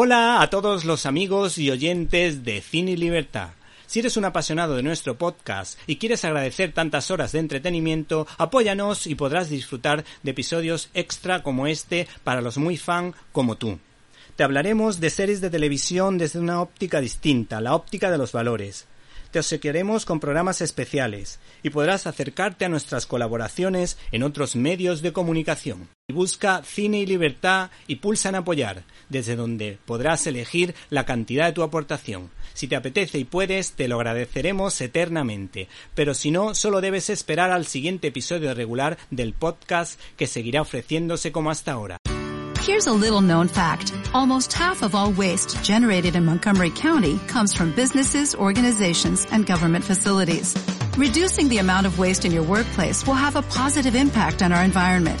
Hola a todos los amigos y oyentes de Cine y Libertad. Si eres un apasionado de nuestro podcast y quieres agradecer tantas horas de entretenimiento, apóyanos y podrás disfrutar de episodios extra como este para los muy fan como tú. Te hablaremos de series de televisión desde una óptica distinta, la óptica de los valores te obsequiaremos con programas especiales y podrás acercarte a nuestras colaboraciones en otros medios de comunicación. Busca Cine y Libertad y pulsa en apoyar, desde donde podrás elegir la cantidad de tu aportación. Si te apetece y puedes, te lo agradeceremos eternamente, pero si no, solo debes esperar al siguiente episodio regular del podcast que seguirá ofreciéndose como hasta ahora. Here's a little known fact. Almost half of all waste generated in Montgomery County comes from businesses, organizations, and government facilities. Reducing the amount of waste in your workplace will have a positive impact on our environment.